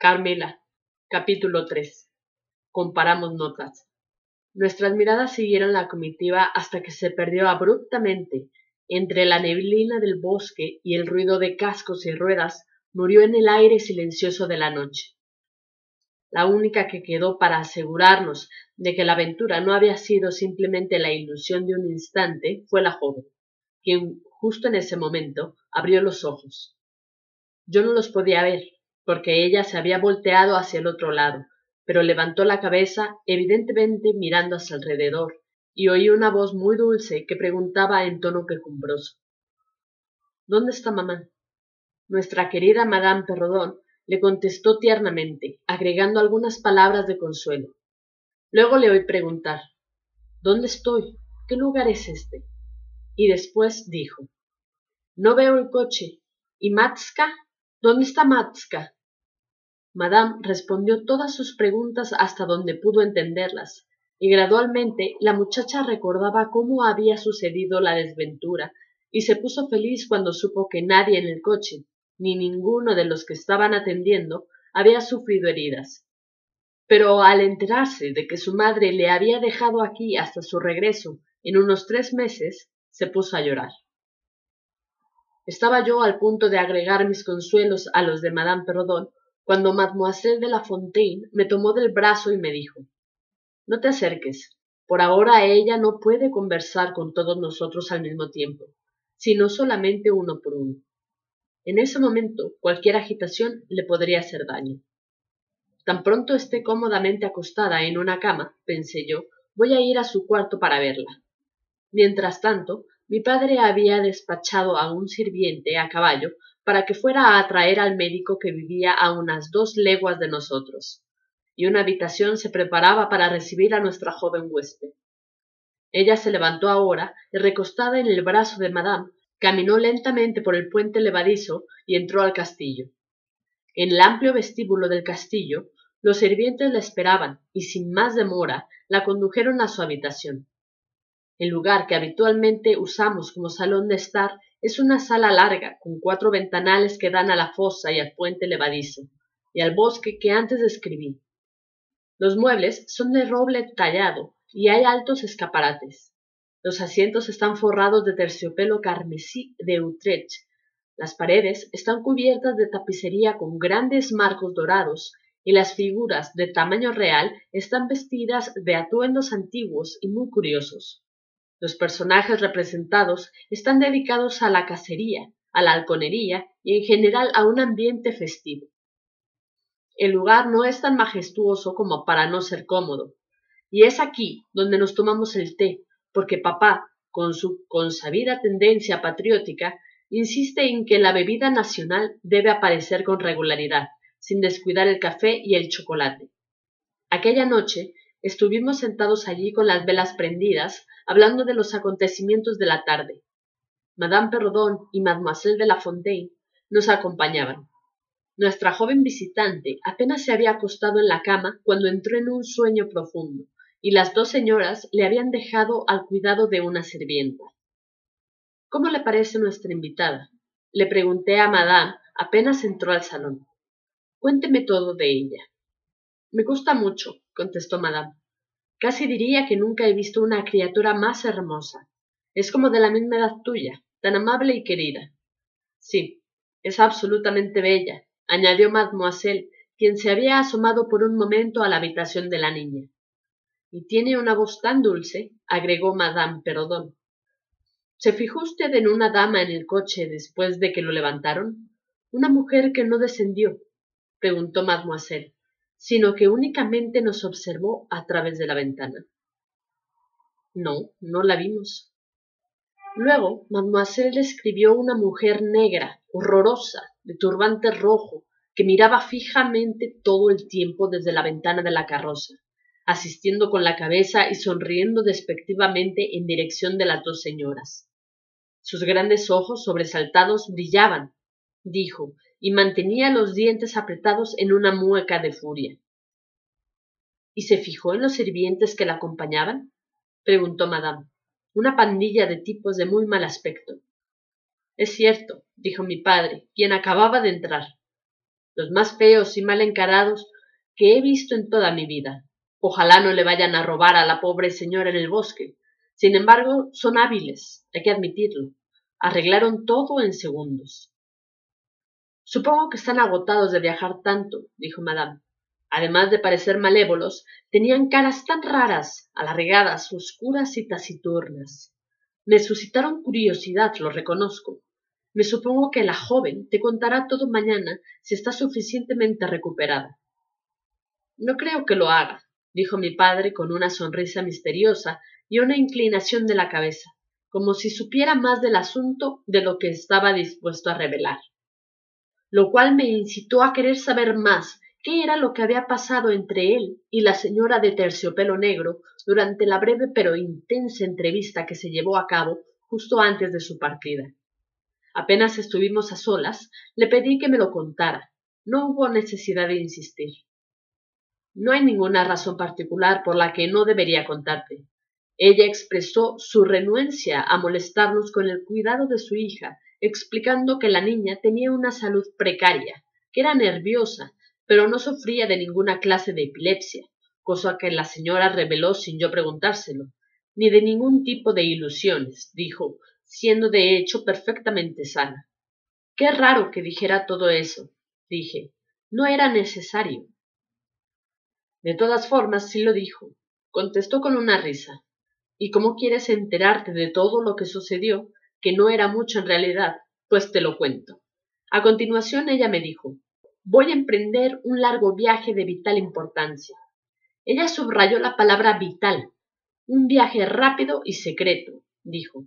Carmela. Capítulo 3. Comparamos notas. Nuestras miradas siguieron la comitiva hasta que se perdió abruptamente entre la neblina del bosque y el ruido de cascos y ruedas murió en el aire silencioso de la noche. La única que quedó para asegurarnos de que la aventura no había sido simplemente la ilusión de un instante fue la joven, quien justo en ese momento abrió los ojos. Yo no los podía ver, porque ella se había volteado hacia el otro lado, pero levantó la cabeza, evidentemente mirando hacia alrededor, y oí una voz muy dulce que preguntaba en tono quejumbroso ¿Dónde está mamá? Nuestra querida Madame Perrodón le contestó tiernamente, agregando algunas palabras de consuelo. Luego le oí preguntar ¿Dónde estoy? ¿Qué lugar es este? Y después dijo No veo el coche. ¿Y Matska? ¿Dónde está Matska? Madame respondió todas sus preguntas hasta donde pudo entenderlas, y gradualmente la muchacha recordaba cómo había sucedido la desventura, y se puso feliz cuando supo que nadie en el coche, ni ninguno de los que estaban atendiendo, había sufrido heridas. Pero al enterarse de que su madre le había dejado aquí hasta su regreso en unos tres meses, se puso a llorar. Estaba yo al punto de agregar mis consuelos a los de Madame Perrodon cuando mademoiselle de la Fontaine me tomó del brazo y me dijo No te acerques. Por ahora ella no puede conversar con todos nosotros al mismo tiempo, sino solamente uno por uno. En ese momento cualquier agitación le podría hacer daño. Tan pronto esté cómodamente acostada en una cama, pensé yo, voy a ir a su cuarto para verla. Mientras tanto, mi padre había despachado a un sirviente a caballo para que fuera a traer al médico que vivía a unas dos leguas de nosotros, y una habitación se preparaba para recibir a nuestra joven huésped. Ella se levantó ahora y recostada en el brazo de madame, caminó lentamente por el puente levadizo y entró al castillo. En el amplio vestíbulo del castillo, los sirvientes la esperaban y sin más demora la condujeron a su habitación. El lugar que habitualmente usamos como salón de estar es una sala larga, con cuatro ventanales que dan a la fosa y al puente levadizo, y al bosque que antes describí. Los muebles son de roble tallado y hay altos escaparates. Los asientos están forrados de terciopelo carmesí de Utrecht. Las paredes están cubiertas de tapicería con grandes marcos dorados y las figuras de tamaño real están vestidas de atuendos antiguos y muy curiosos. Los personajes representados están dedicados a la cacería, a la halconería y en general a un ambiente festivo. El lugar no es tan majestuoso como para no ser cómodo, y es aquí donde nos tomamos el té, porque papá, con su consabida tendencia patriótica, insiste en que la bebida nacional debe aparecer con regularidad, sin descuidar el café y el chocolate. Aquella noche estuvimos sentados allí con las velas prendidas, hablando de los acontecimientos de la tarde. Madame Perrodon y Mademoiselle de la Fontaine nos acompañaban. Nuestra joven visitante apenas se había acostado en la cama cuando entró en un sueño profundo, y las dos señoras le habían dejado al cuidado de una sirvienta. ¿Cómo le parece nuestra invitada? Le pregunté a Madame apenas entró al salón. Cuénteme todo de ella. Me gusta mucho, contestó Madame. Casi diría que nunca he visto una criatura más hermosa. Es como de la misma edad tuya, tan amable y querida. Sí, es absolutamente bella, añadió mademoiselle, quien se había asomado por un momento a la habitación de la niña. Y tiene una voz tan dulce, agregó madame Perrodon. ¿Se fijó usted en una dama en el coche después de que lo levantaron? Una mujer que no descendió, preguntó mademoiselle sino que únicamente nos observó a través de la ventana. No, no la vimos. Luego, mademoiselle escribió una mujer negra, horrorosa, de turbante rojo, que miraba fijamente todo el tiempo desde la ventana de la carroza, asistiendo con la cabeza y sonriendo despectivamente en dirección de las dos señoras. Sus grandes ojos sobresaltados brillaban, dijo, y mantenía los dientes apretados en una mueca de furia. ¿Y se fijó en los sirvientes que la acompañaban? preguntó Madame. Una pandilla de tipos de muy mal aspecto. Es cierto, dijo mi padre, quien acababa de entrar. los más feos y mal encarados que he visto en toda mi vida. Ojalá no le vayan a robar a la pobre señora en el bosque. Sin embargo, son hábiles, hay que admitirlo. Arreglaron todo en segundos. Supongo que están agotados de viajar tanto, dijo Madame. Además de parecer malévolos, tenían caras tan raras, alargadas, oscuras y taciturnas. Me suscitaron curiosidad, lo reconozco. Me supongo que la joven te contará todo mañana si está suficientemente recuperada. No creo que lo haga, dijo mi padre con una sonrisa misteriosa y una inclinación de la cabeza, como si supiera más del asunto de lo que estaba dispuesto a revelar. Lo cual me incitó a querer saber más qué era lo que había pasado entre él y la señora de terciopelo negro durante la breve pero intensa entrevista que se llevó a cabo justo antes de su partida. Apenas estuvimos a solas, le pedí que me lo contara. No hubo necesidad de insistir. No hay ninguna razón particular por la que no debería contarte. Ella expresó su renuencia a molestarnos con el cuidado de su hija, explicando que la niña tenía una salud precaria, que era nerviosa, pero no sufría de ninguna clase de epilepsia, cosa que la señora reveló sin yo preguntárselo, ni de ningún tipo de ilusiones, dijo, siendo de hecho perfectamente sana. Qué raro que dijera todo eso, dije. No era necesario. De todas formas, sí lo dijo, contestó con una risa. ¿Y cómo quieres enterarte de todo lo que sucedió, que no era mucho en realidad? Pues te lo cuento. A continuación ella me dijo, voy a emprender un largo viaje de vital importancia. Ella subrayó la palabra vital. Un viaje rápido y secreto, dijo.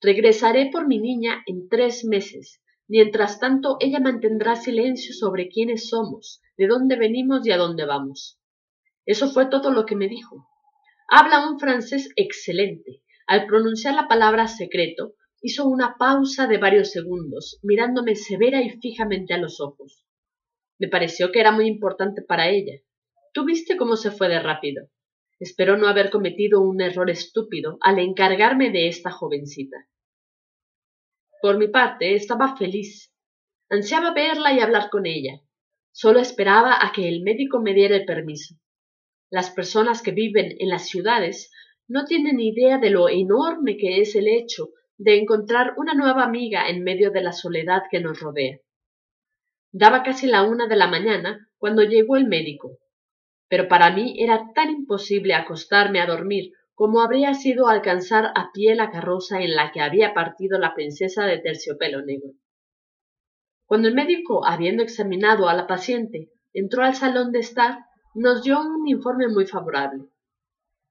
Regresaré por mi niña en tres meses. Mientras tanto, ella mantendrá silencio sobre quiénes somos, de dónde venimos y a dónde vamos. Eso fue todo lo que me dijo. Habla un francés excelente. Al pronunciar la palabra secreto, hizo una pausa de varios segundos, mirándome severa y fijamente a los ojos. Me pareció que era muy importante para ella. ¿Tú viste cómo se fue de rápido? Espero no haber cometido un error estúpido al encargarme de esta jovencita. Por mi parte, estaba feliz. Ansiaba verla y hablar con ella. Solo esperaba a que el médico me diera el permiso. Las personas que viven en las ciudades no tienen idea de lo enorme que es el hecho de encontrar una nueva amiga en medio de la soledad que nos rodea. Daba casi la una de la mañana cuando llegó el médico, pero para mí era tan imposible acostarme a dormir como habría sido alcanzar a pie la carroza en la que había partido la princesa de terciopelo negro. Cuando el médico, habiendo examinado a la paciente, entró al salón de estar, nos dio un informe muy favorable.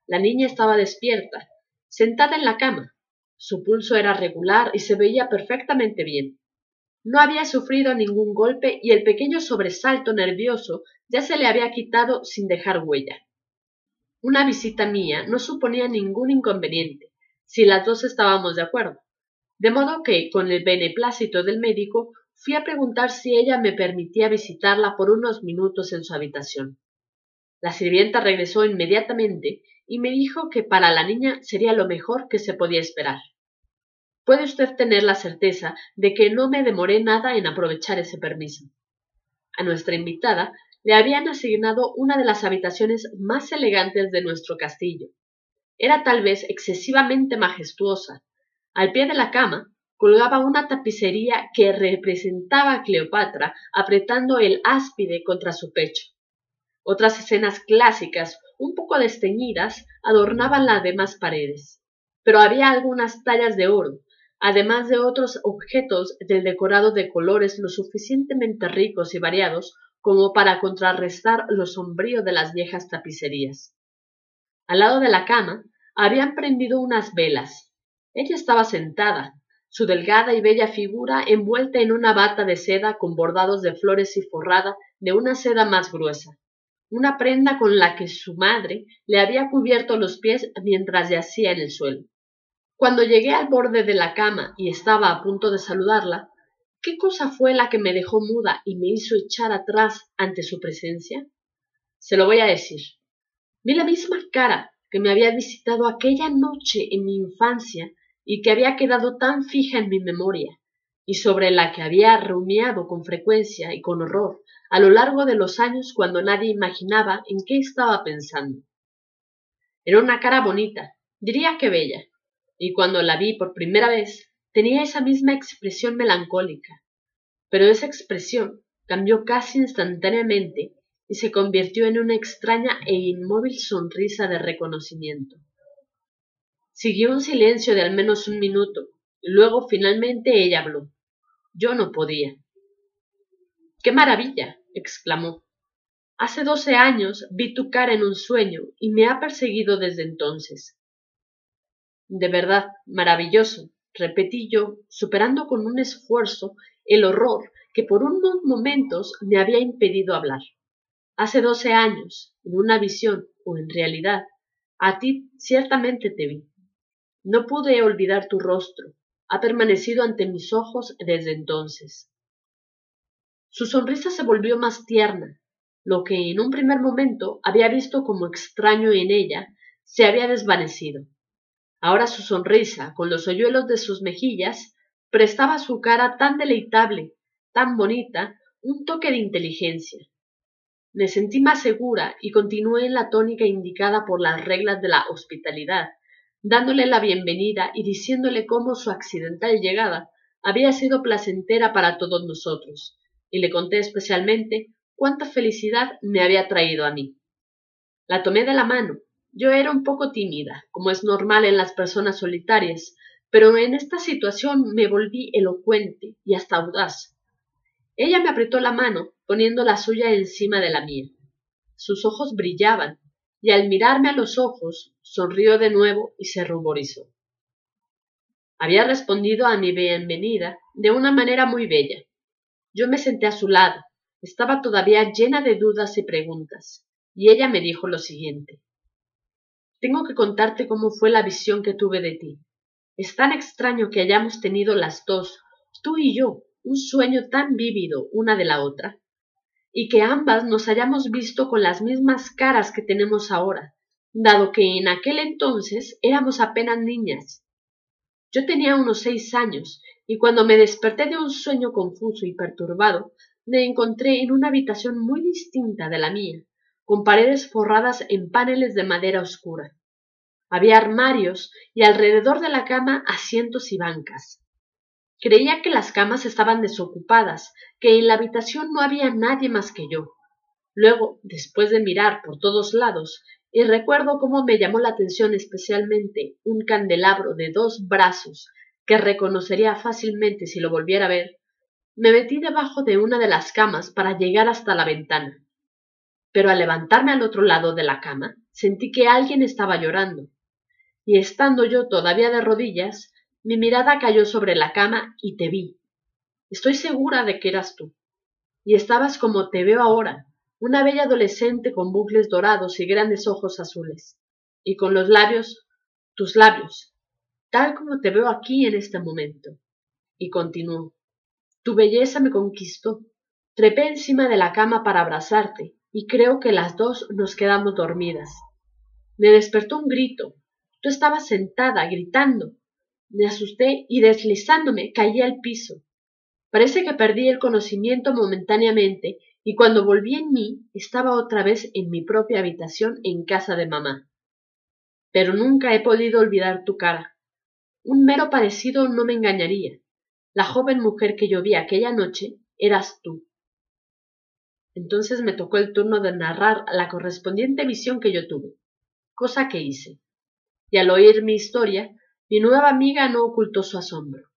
La niña estaba despierta, sentada en la cama. Su pulso era regular y se veía perfectamente bien. No había sufrido ningún golpe y el pequeño sobresalto nervioso ya se le había quitado sin dejar huella. Una visita mía no suponía ningún inconveniente, si las dos estábamos de acuerdo. De modo que, con el beneplácito del médico, fui a preguntar si ella me permitía visitarla por unos minutos en su habitación. La sirvienta regresó inmediatamente y me dijo que para la niña sería lo mejor que se podía esperar. Puede usted tener la certeza de que no me demoré nada en aprovechar ese permiso. A nuestra invitada le habían asignado una de las habitaciones más elegantes de nuestro castillo. Era tal vez excesivamente majestuosa. Al pie de la cama colgaba una tapicería que representaba a Cleopatra apretando el áspide contra su pecho. Otras escenas clásicas, un poco desteñidas, adornaban las demás paredes. Pero había algunas tallas de oro, además de otros objetos del decorado de colores lo suficientemente ricos y variados como para contrarrestar lo sombrío de las viejas tapicerías. Al lado de la cama habían prendido unas velas. Ella estaba sentada, su delgada y bella figura envuelta en una bata de seda con bordados de flores y forrada de una seda más gruesa una prenda con la que su madre le había cubierto los pies mientras yacía en el suelo. Cuando llegué al borde de la cama y estaba a punto de saludarla, ¿qué cosa fue la que me dejó muda y me hizo echar atrás ante su presencia? Se lo voy a decir. Vi la misma cara que me había visitado aquella noche en mi infancia y que había quedado tan fija en mi memoria, y sobre la que había rumiado con frecuencia y con horror a lo largo de los años cuando nadie imaginaba en qué estaba pensando. Era una cara bonita, diría que bella, y cuando la vi por primera vez tenía esa misma expresión melancólica, pero esa expresión cambió casi instantáneamente y se convirtió en una extraña e inmóvil sonrisa de reconocimiento. Siguió un silencio de al menos un minuto, y luego finalmente ella habló. Yo no podía. ¡Qué maravilla! exclamó. Hace doce años vi tu cara en un sueño y me ha perseguido desde entonces. De verdad, maravilloso, repetí yo, superando con un esfuerzo el horror que por unos momentos me había impedido hablar. Hace doce años, en una visión o en realidad, a ti ciertamente te vi. No pude olvidar tu rostro, ha permanecido ante mis ojos desde entonces. Su sonrisa se volvió más tierna. Lo que en un primer momento había visto como extraño en ella se había desvanecido. Ahora su sonrisa, con los hoyuelos de sus mejillas, prestaba a su cara tan deleitable, tan bonita, un toque de inteligencia. Me sentí más segura y continué en la tónica indicada por las reglas de la hospitalidad, dándole la bienvenida y diciéndole cómo su accidental llegada había sido placentera para todos nosotros, y le conté especialmente cuánta felicidad me había traído a mí. La tomé de la mano. Yo era un poco tímida, como es normal en las personas solitarias, pero en esta situación me volví elocuente y hasta audaz. Ella me apretó la mano, poniendo la suya encima de la mía. Sus ojos brillaban, y al mirarme a los ojos, sonrió de nuevo y se ruborizó. Había respondido a mi bienvenida de una manera muy bella, yo me senté a su lado. Estaba todavía llena de dudas y preguntas, y ella me dijo lo siguiente. Tengo que contarte cómo fue la visión que tuve de ti. Es tan extraño que hayamos tenido las dos, tú y yo, un sueño tan vívido una de la otra, y que ambas nos hayamos visto con las mismas caras que tenemos ahora, dado que en aquel entonces éramos apenas niñas. Yo tenía unos seis años y cuando me desperté de un sueño confuso y perturbado, me encontré en una habitación muy distinta de la mía, con paredes forradas en paneles de madera oscura. Había armarios y alrededor de la cama asientos y bancas. Creía que las camas estaban desocupadas, que en la habitación no había nadie más que yo. Luego, después de mirar por todos lados, y recuerdo cómo me llamó la atención especialmente un candelabro de dos brazos que reconocería fácilmente si lo volviera a ver, me metí debajo de una de las camas para llegar hasta la ventana. Pero al levantarme al otro lado de la cama, sentí que alguien estaba llorando. Y estando yo todavía de rodillas, mi mirada cayó sobre la cama y te vi. Estoy segura de que eras tú. Y estabas como te veo ahora, una bella adolescente con bucles dorados y grandes ojos azules. Y con los labios, tus labios, tal como te veo aquí en este momento. Y continuó. Tu belleza me conquistó. Trepé encima de la cama para abrazarte, y creo que las dos nos quedamos dormidas. Me despertó un grito. Tú estabas sentada, gritando. Me asusté y deslizándome caí al piso. Parece que perdí el conocimiento momentáneamente y cuando volví en mí estaba otra vez en mi propia habitación en casa de mamá. Pero nunca he podido olvidar tu cara. Un mero parecido no me engañaría. La joven mujer que yo vi aquella noche eras tú. Entonces me tocó el turno de narrar la correspondiente visión que yo tuve, cosa que hice. Y al oír mi historia, mi nueva amiga no ocultó su asombro.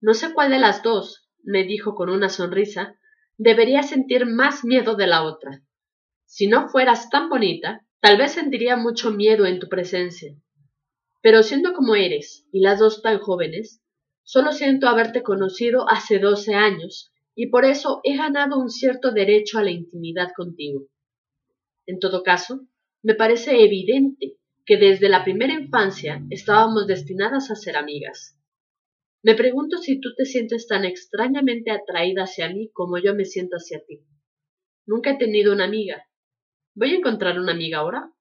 No sé cuál de las dos, me dijo con una sonrisa, debería sentir más miedo de la otra. Si no fueras tan bonita, tal vez sentiría mucho miedo en tu presencia. Pero siendo como eres, y las dos tan jóvenes, solo siento haberte conocido hace doce años, y por eso he ganado un cierto derecho a la intimidad contigo. En todo caso, me parece evidente que desde la primera infancia estábamos destinadas a ser amigas. Me pregunto si tú te sientes tan extrañamente atraída hacia mí como yo me siento hacia ti. Nunca he tenido una amiga. ¿Voy a encontrar una amiga ahora?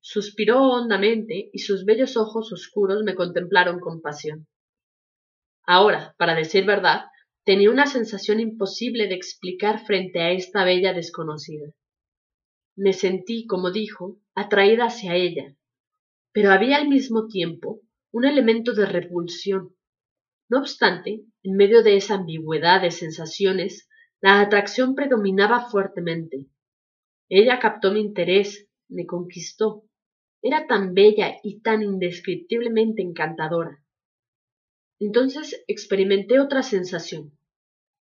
Suspiró hondamente y sus bellos ojos oscuros me contemplaron con pasión. Ahora, para decir verdad, tenía una sensación imposible de explicar frente a esta bella desconocida. Me sentí, como dijo, atraída hacia ella, pero había al mismo tiempo un elemento de repulsión. No obstante, en medio de esa ambigüedad de sensaciones, la atracción predominaba fuertemente. Ella captó mi interés, me conquistó. Era tan bella y tan indescriptiblemente encantadora. Entonces experimenté otra sensación.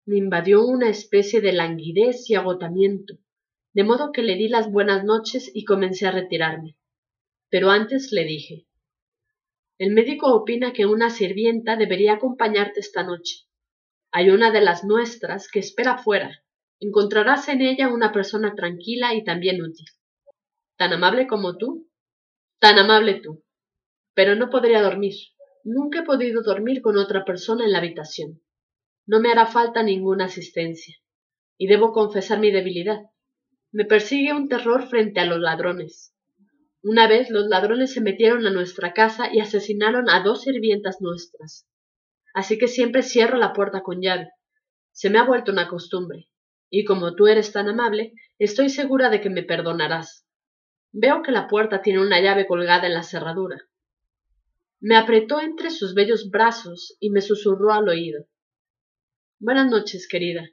Me invadió una especie de languidez y agotamiento, de modo que le di las buenas noches y comencé a retirarme. Pero antes le dije El médico opina que una sirvienta debería acompañarte esta noche. Hay una de las nuestras que espera fuera. Encontrarás en ella una persona tranquila y también útil. ¿Tan amable como tú? Tan amable tú. Pero no podría dormir. Nunca he podido dormir con otra persona en la habitación. No me hará falta ninguna asistencia. Y debo confesar mi debilidad. Me persigue un terror frente a los ladrones. Una vez los ladrones se metieron a nuestra casa y asesinaron a dos sirvientas nuestras. Así que siempre cierro la puerta con llave. Se me ha vuelto una costumbre. Y como tú eres tan amable, estoy segura de que me perdonarás. Veo que la puerta tiene una llave colgada en la cerradura. Me apretó entre sus bellos brazos y me susurró al oído. Buenas noches, querida.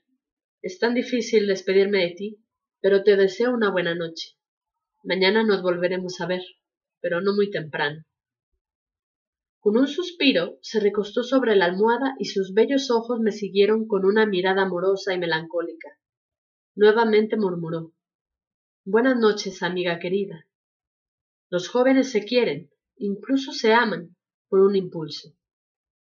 Es tan difícil despedirme de ti, pero te deseo una buena noche. Mañana nos volveremos a ver, pero no muy temprano. Con un suspiro se recostó sobre la almohada y sus bellos ojos me siguieron con una mirada amorosa y melancólica. Nuevamente murmuró Buenas noches, amiga querida. Los jóvenes se quieren, incluso se aman, por un impulso.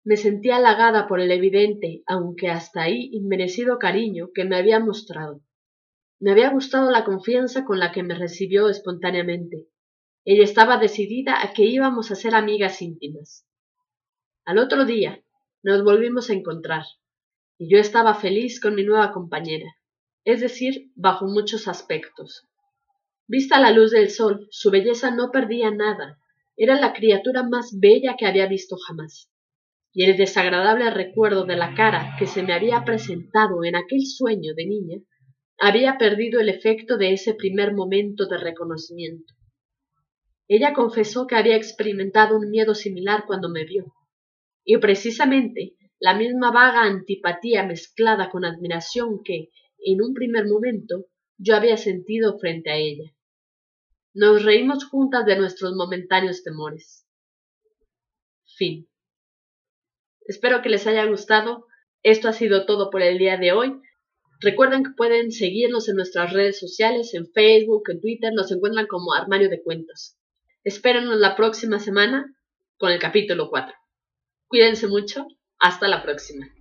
Me sentí halagada por el evidente, aunque hasta ahí inmerecido cariño que me había mostrado. Me había gustado la confianza con la que me recibió espontáneamente. Ella estaba decidida a que íbamos a ser amigas íntimas. Al otro día nos volvimos a encontrar, y yo estaba feliz con mi nueva compañera, es decir, bajo muchos aspectos. Vista la luz del sol, su belleza no perdía nada, era la criatura más bella que había visto jamás. Y el desagradable recuerdo de la cara que se me había presentado en aquel sueño de niña había perdido el efecto de ese primer momento de reconocimiento. Ella confesó que había experimentado un miedo similar cuando me vio, y precisamente la misma vaga antipatía mezclada con admiración que, en un primer momento, yo había sentido frente a ella. Nos reímos juntas de nuestros momentáneos temores. Fin. Espero que les haya gustado. Esto ha sido todo por el día de hoy. Recuerden que pueden seguirnos en nuestras redes sociales, en Facebook, en Twitter, nos encuentran como Armario de Cuentos. Espérenos la próxima semana con el capítulo 4. Cuídense mucho. Hasta la próxima.